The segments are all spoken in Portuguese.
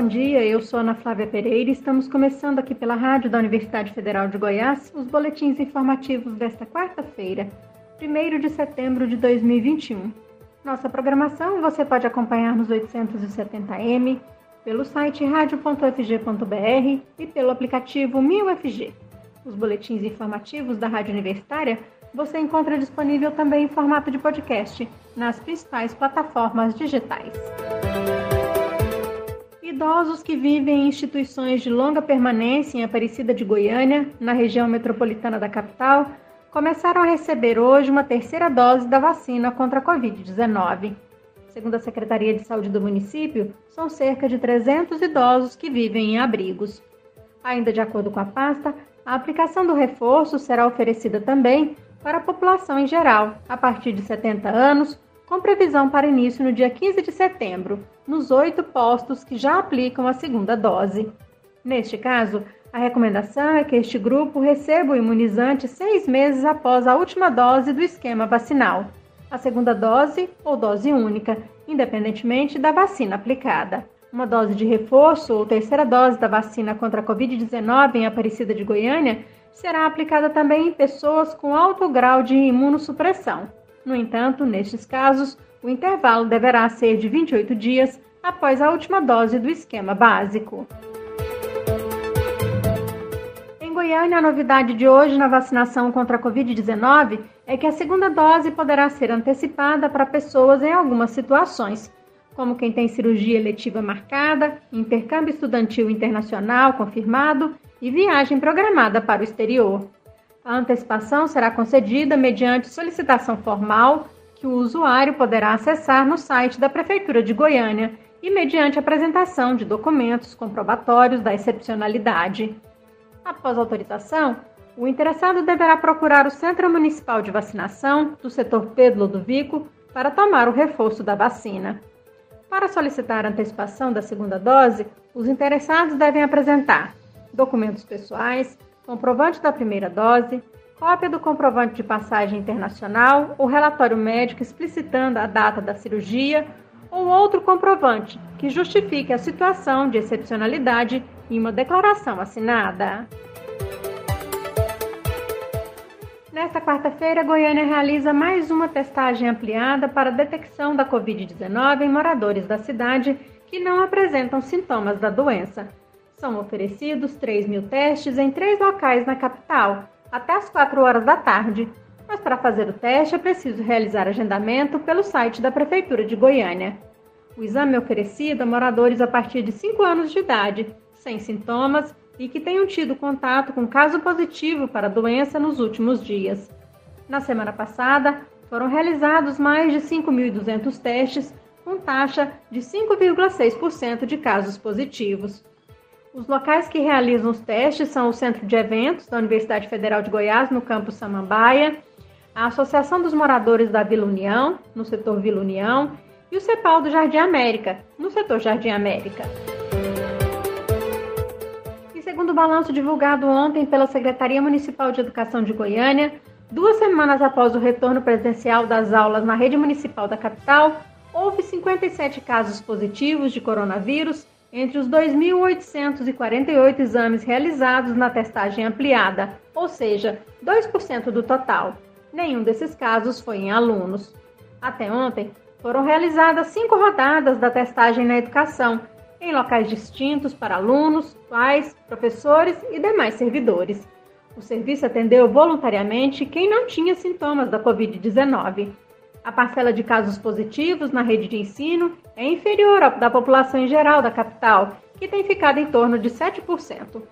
bom dia. Eu sou Ana Flávia Pereira e estamos começando aqui pela rádio da Universidade Federal de Goiás os boletins informativos desta quarta-feira, 1 de setembro de 2021. Nossa programação você pode acompanhar nos 870m, pelo site radio.fg.br e pelo aplicativo 1000FG. Os boletins informativos da Rádio Universitária você encontra disponível também em formato de podcast nas principais plataformas digitais. Idosos que vivem em instituições de longa permanência em Aparecida de Goiânia, na região metropolitana da capital, começaram a receber hoje uma terceira dose da vacina contra a Covid-19. Segundo a Secretaria de Saúde do município, são cerca de 300 idosos que vivem em abrigos. Ainda de acordo com a pasta, a aplicação do reforço será oferecida também para a população em geral, a partir de 70 anos, com previsão para início no dia 15 de setembro, nos oito postos que já aplicam a segunda dose. Neste caso, a recomendação é que este grupo receba o imunizante seis meses após a última dose do esquema vacinal, a segunda dose ou dose única, independentemente da vacina aplicada. Uma dose de reforço ou terceira dose da vacina contra a Covid-19 em Aparecida de Goiânia será aplicada também em pessoas com alto grau de imunossupressão. No entanto, nestes casos, o intervalo deverá ser de 28 dias após a última dose do esquema básico. Em Goiânia, a novidade de hoje na vacinação contra a Covid-19 é que a segunda dose poderá ser antecipada para pessoas em algumas situações, como quem tem cirurgia eletiva marcada, intercâmbio estudantil internacional confirmado e viagem programada para o exterior. A antecipação será concedida mediante solicitação formal que o usuário poderá acessar no site da Prefeitura de Goiânia e mediante apresentação de documentos comprobatórios da excepcionalidade. Após autorização, o interessado deverá procurar o Centro Municipal de Vacinação do setor Pedro Ludovico para tomar o reforço da vacina. Para solicitar antecipação da segunda dose, os interessados devem apresentar documentos pessoais, comprovante da primeira dose, cópia do comprovante de passagem internacional ou relatório médico explicitando a data da cirurgia ou outro comprovante que justifique a situação de excepcionalidade em uma declaração assinada. Nesta quarta-feira, Goiânia realiza mais uma testagem ampliada para a detecção da Covid-19 em moradores da cidade que não apresentam sintomas da doença. São oferecidos 3 mil testes em três locais na capital, até as 4 horas da tarde. Mas para fazer o teste é preciso realizar agendamento pelo site da Prefeitura de Goiânia. O exame é oferecido a moradores a partir de 5 anos de idade, sem sintomas e que tenham tido contato com caso positivo para a doença nos últimos dias. Na semana passada, foram realizados mais de 5.200 testes, com taxa de 5,6% de casos positivos. Os locais que realizam os testes são o Centro de Eventos da Universidade Federal de Goiás, no campus Samambaia, a Associação dos Moradores da Vila União, no setor Vila União, e o CEPAL do Jardim América, no setor Jardim América. E segundo o balanço divulgado ontem pela Secretaria Municipal de Educação de Goiânia, duas semanas após o retorno presencial das aulas na rede municipal da capital, houve 57 casos positivos de coronavírus entre os 2.848 exames realizados na testagem ampliada, ou seja, 2% do total. Nenhum desses casos foi em alunos. Até ontem, foram realizadas cinco rodadas da testagem na educação, em locais distintos para alunos, pais, professores e demais servidores. O serviço atendeu voluntariamente quem não tinha sintomas da Covid-19. A parcela de casos positivos na rede de ensino é inferior à da população em geral da capital, que tem ficado em torno de 7%.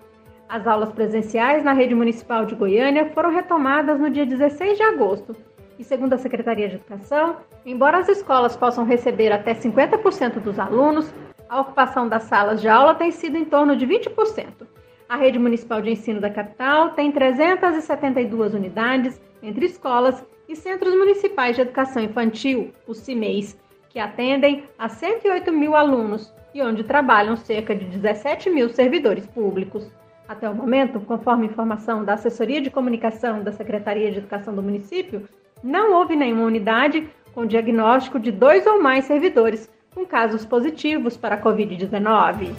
As aulas presenciais na rede municipal de Goiânia foram retomadas no dia 16 de agosto. E segundo a Secretaria de Educação, embora as escolas possam receber até 50% dos alunos, a ocupação das salas de aula tem sido em torno de 20%. A rede municipal de ensino da capital tem 372 unidades entre escolas e Centros Municipais de Educação Infantil, os CIMEIs, que atendem a 108 mil alunos e onde trabalham cerca de 17 mil servidores públicos. Até o momento, conforme informação da Assessoria de Comunicação da Secretaria de Educação do município, não houve nenhuma unidade com diagnóstico de dois ou mais servidores com casos positivos para a Covid-19.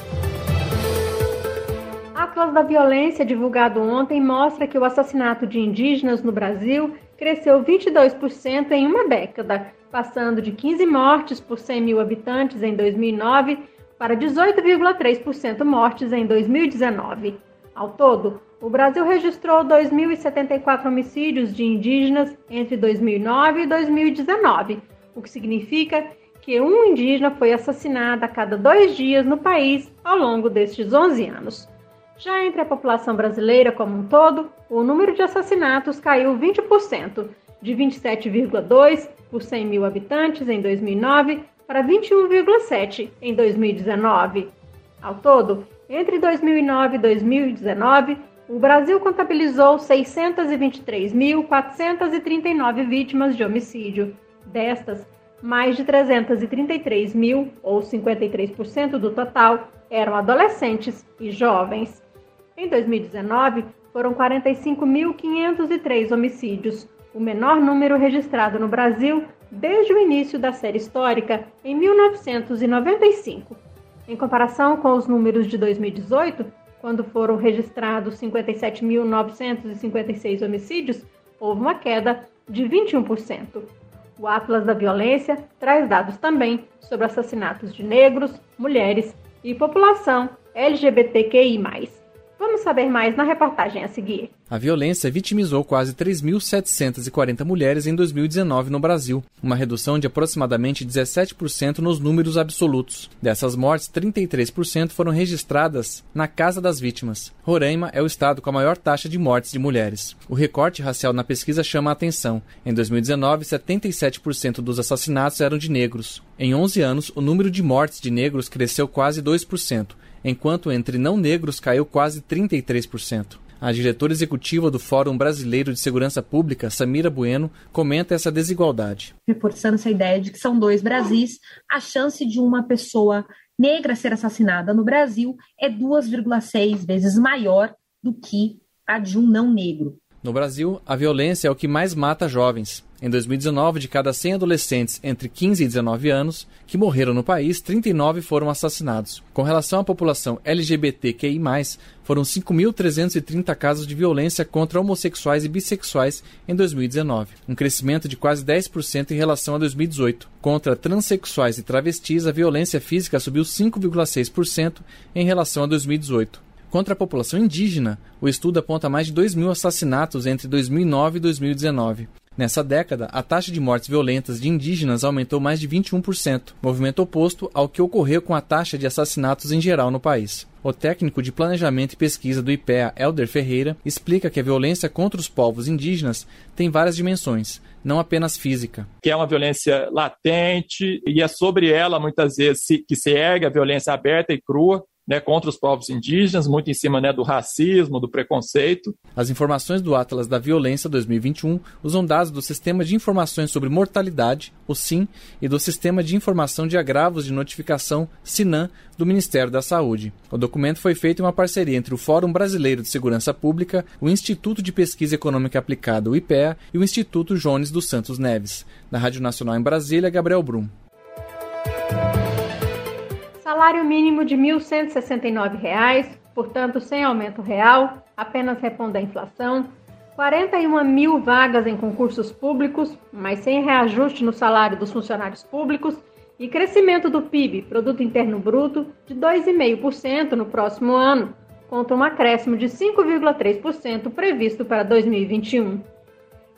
Atlas da Violência, divulgado ontem, mostra que o assassinato de indígenas no Brasil cresceu 22% em uma década, passando de 15 mortes por 100 mil habitantes em 2009 para 18,3% mortes em 2019. Ao todo, o Brasil registrou 2.074 homicídios de indígenas entre 2009 e 2019, o que significa que um indígena foi assassinado a cada dois dias no país ao longo destes 11 anos. Já entre a população brasileira como um todo, o número de assassinatos caiu 20%, de 27,2 por 100 mil habitantes em 2009 para 21,7 em 2019. Ao todo, entre 2009 e 2019, o Brasil contabilizou 623.439 vítimas de homicídio. Destas, mais de 333 mil, ou 53% do total, eram adolescentes e jovens. Em 2019, foram 45.503 homicídios, o menor número registrado no Brasil desde o início da série histórica, em 1995. Em comparação com os números de 2018, quando foram registrados 57.956 homicídios, houve uma queda de 21%. O Atlas da Violência traz dados também sobre assassinatos de negros, mulheres e população LGBTQI. Vamos saber mais na reportagem a seguir. A violência vitimizou quase 3.740 mulheres em 2019 no Brasil, uma redução de aproximadamente 17% nos números absolutos. Dessas mortes, 33% foram registradas na casa das vítimas. Roraima é o estado com a maior taxa de mortes de mulheres. O recorte racial na pesquisa chama a atenção. Em 2019, 77% dos assassinatos eram de negros. Em 11 anos, o número de mortes de negros cresceu quase 2% enquanto entre não negros caiu quase 33%. A diretora executiva do Fórum Brasileiro de Segurança Pública, Samira Bueno, comenta essa desigualdade. Reforçando essa ideia de que são dois Brasis, a chance de uma pessoa negra ser assassinada no Brasil é 2,6 vezes maior do que a de um não negro. No Brasil, a violência é o que mais mata jovens. Em 2019, de cada 100 adolescentes entre 15 e 19 anos que morreram no país, 39 foram assassinados. Com relação à população LGBTQI, foram 5.330 casos de violência contra homossexuais e bissexuais em 2019, um crescimento de quase 10% em relação a 2018. Contra transexuais e travestis, a violência física subiu 5,6% em relação a 2018. Contra a população indígena, o estudo aponta mais de 2 mil assassinatos entre 2009 e 2019. Nessa década, a taxa de mortes violentas de indígenas aumentou mais de 21%, movimento oposto ao que ocorreu com a taxa de assassinatos em geral no país. O técnico de planejamento e pesquisa do IPEA, Elder Ferreira, explica que a violência contra os povos indígenas tem várias dimensões, não apenas física. Que é uma violência latente e é sobre ela muitas vezes que se ergue a violência aberta e crua, né, contra os povos indígenas, muito em cima né, do racismo, do preconceito. As informações do Atlas da Violência 2021 usam dados do Sistema de Informações sobre Mortalidade, o SIM, e do Sistema de Informação de Agravos de Notificação, SINAM, do Ministério da Saúde. O documento foi feito em uma parceria entre o Fórum Brasileiro de Segurança Pública, o Instituto de Pesquisa Econômica Aplicada, o IPEA, e o Instituto Jones dos Santos Neves. Da Rádio Nacional em Brasília, Gabriel Brum. Salário mínimo de R$ 1.169, portanto sem aumento real, apenas repondo a inflação. 41 mil vagas em concursos públicos, mas sem reajuste no salário dos funcionários públicos. E crescimento do PIB, Produto Interno Bruto, de 2,5% no próximo ano, contra um acréscimo de 5,3% previsto para 2021.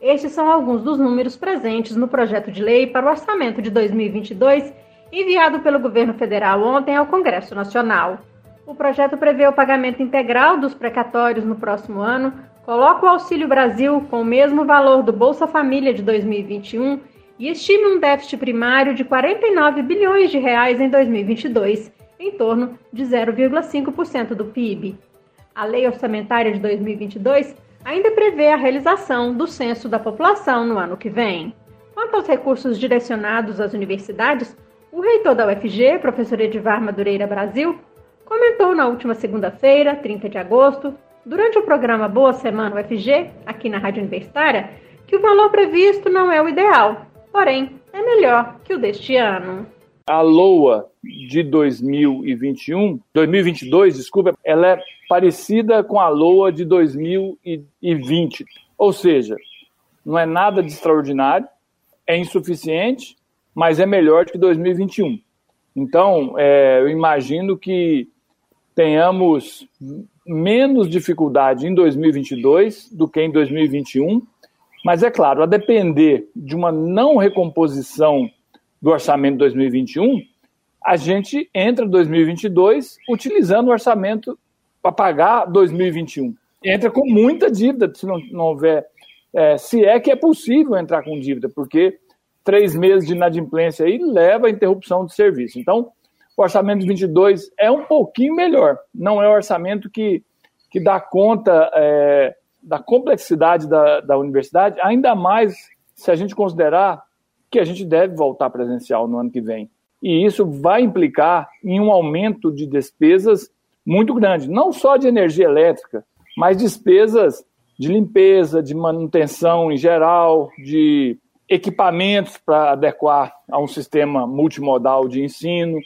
Estes são alguns dos números presentes no projeto de lei para o orçamento de 2022 enviado pelo governo federal ontem ao Congresso Nacional. O projeto prevê o pagamento integral dos precatórios no próximo ano, coloca o Auxílio Brasil com o mesmo valor do Bolsa Família de 2021 e estima um déficit primário de 49 bilhões de reais em 2022, em torno de 0,5% do PIB. A Lei Orçamentária de 2022 ainda prevê a realização do censo da população no ano que vem. Quanto aos recursos direcionados às universidades, o reitor da UFG, professor Edivar Madureira Brasil, comentou na última segunda-feira, 30 de agosto, durante o programa Boa Semana UFG, aqui na Rádio Universitária, que o valor previsto não é o ideal, porém é melhor que o deste ano. a LOA de 2021, 2022, desculpa, ela é parecida com a LOA de 2020. Ou seja, não é nada de extraordinário, é insuficiente, mas é melhor do que 2021. Então, é, eu imagino que tenhamos menos dificuldade em 2022 do que em 2021, mas é claro, a depender de uma não recomposição do orçamento de 2021, a gente entra em 2022 utilizando o orçamento para pagar 2021. Entra com muita dívida, se não, não houver. É, se é que é possível entrar com dívida, porque três meses de inadimplência aí leva à interrupção do serviço. Então, o orçamento de 22 é um pouquinho melhor. Não é o orçamento que, que dá conta é, da complexidade da, da universidade, ainda mais se a gente considerar que a gente deve voltar presencial no ano que vem. E isso vai implicar em um aumento de despesas muito grande, não só de energia elétrica, mas despesas de limpeza, de manutenção em geral, de equipamentos para adequar a um sistema multimodal de ensino,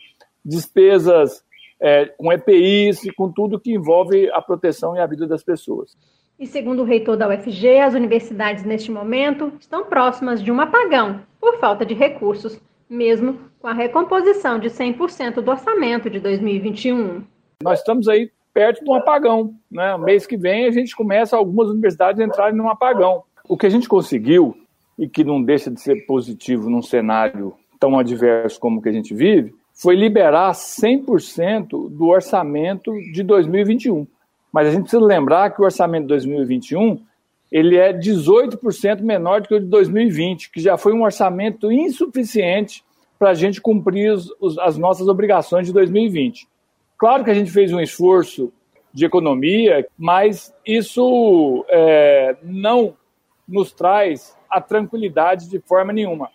despesas é, com EPIs e com tudo que envolve a proteção e a vida das pessoas. E segundo o reitor da UFG, as universidades neste momento estão próximas de um apagão por falta de recursos, mesmo com a recomposição de 100% do orçamento de 2021. Nós estamos aí perto de um apagão. Né? Mês que vem a gente começa algumas universidades a entrarem num apagão. O que a gente conseguiu, e que não deixa de ser positivo num cenário tão adverso como o que a gente vive, foi liberar 100% do orçamento de 2021. Mas a gente precisa lembrar que o orçamento de 2021 ele é 18% menor do que o de 2020, que já foi um orçamento insuficiente para a gente cumprir os, os, as nossas obrigações de 2020. Claro que a gente fez um esforço de economia, mas isso é, não nos traz a tranquilidade de forma nenhuma.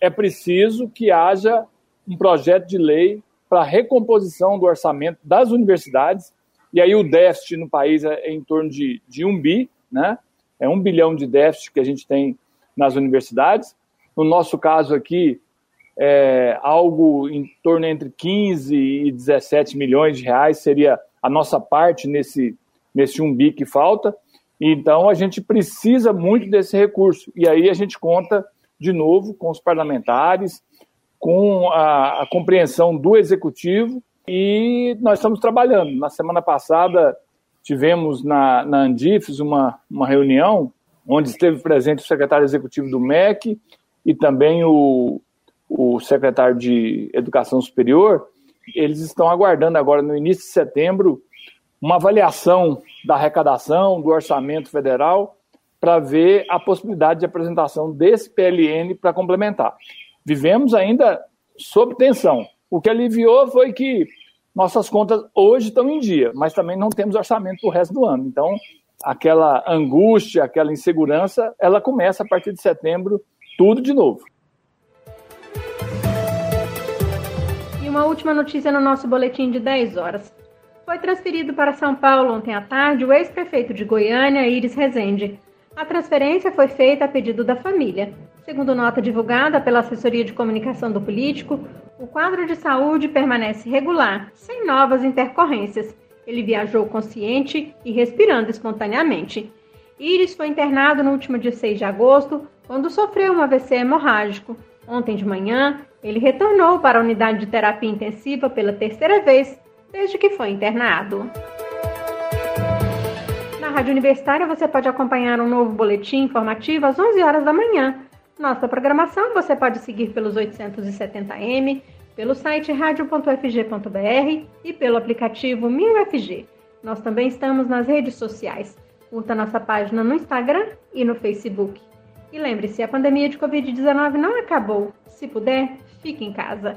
É preciso que haja um projeto de lei para a recomposição do orçamento das universidades e aí o déficit no país é em torno de, de um bi, né? É um bilhão de déficit que a gente tem nas universidades. No nosso caso aqui, é algo em torno entre 15 e 17 milhões de reais seria a nossa parte nesse, nesse um bi que falta. Então a gente precisa muito desse recurso. E aí a gente conta de novo com os parlamentares, com a, a compreensão do executivo e nós estamos trabalhando. Na semana passada, tivemos na, na Andifes uma, uma reunião onde esteve presente o secretário executivo do MEC e também o, o secretário de Educação Superior. Eles estão aguardando agora, no início de setembro, uma avaliação da arrecadação, do orçamento federal, para ver a possibilidade de apresentação desse PLN para complementar. Vivemos ainda sob tensão, o que aliviou foi que nossas contas hoje estão em dia, mas também não temos orçamento para o resto do ano. Então, aquela angústia, aquela insegurança, ela começa a partir de setembro, tudo de novo. E uma última notícia no nosso boletim de 10 horas. Foi transferido para São Paulo ontem à tarde o ex-prefeito de Goiânia, Iris Rezende. A transferência foi feita a pedido da família. Segundo nota divulgada pela assessoria de comunicação do político, o quadro de saúde permanece regular, sem novas intercorrências. Ele viajou consciente e respirando espontaneamente. Iris foi internado no último dia 6 de agosto, quando sofreu um AVC hemorrágico. Ontem de manhã, ele retornou para a unidade de terapia intensiva pela terceira vez desde que foi internado. Na Rádio Universitária você pode acompanhar um novo boletim informativo às 11 horas da manhã nossa programação você pode seguir pelos 870m, pelo site radio.fg.br e pelo aplicativo MinUFG. Nós também estamos nas redes sociais. Curta nossa página no Instagram e no Facebook. E lembre-se, a pandemia de Covid-19 não acabou. Se puder, fique em casa.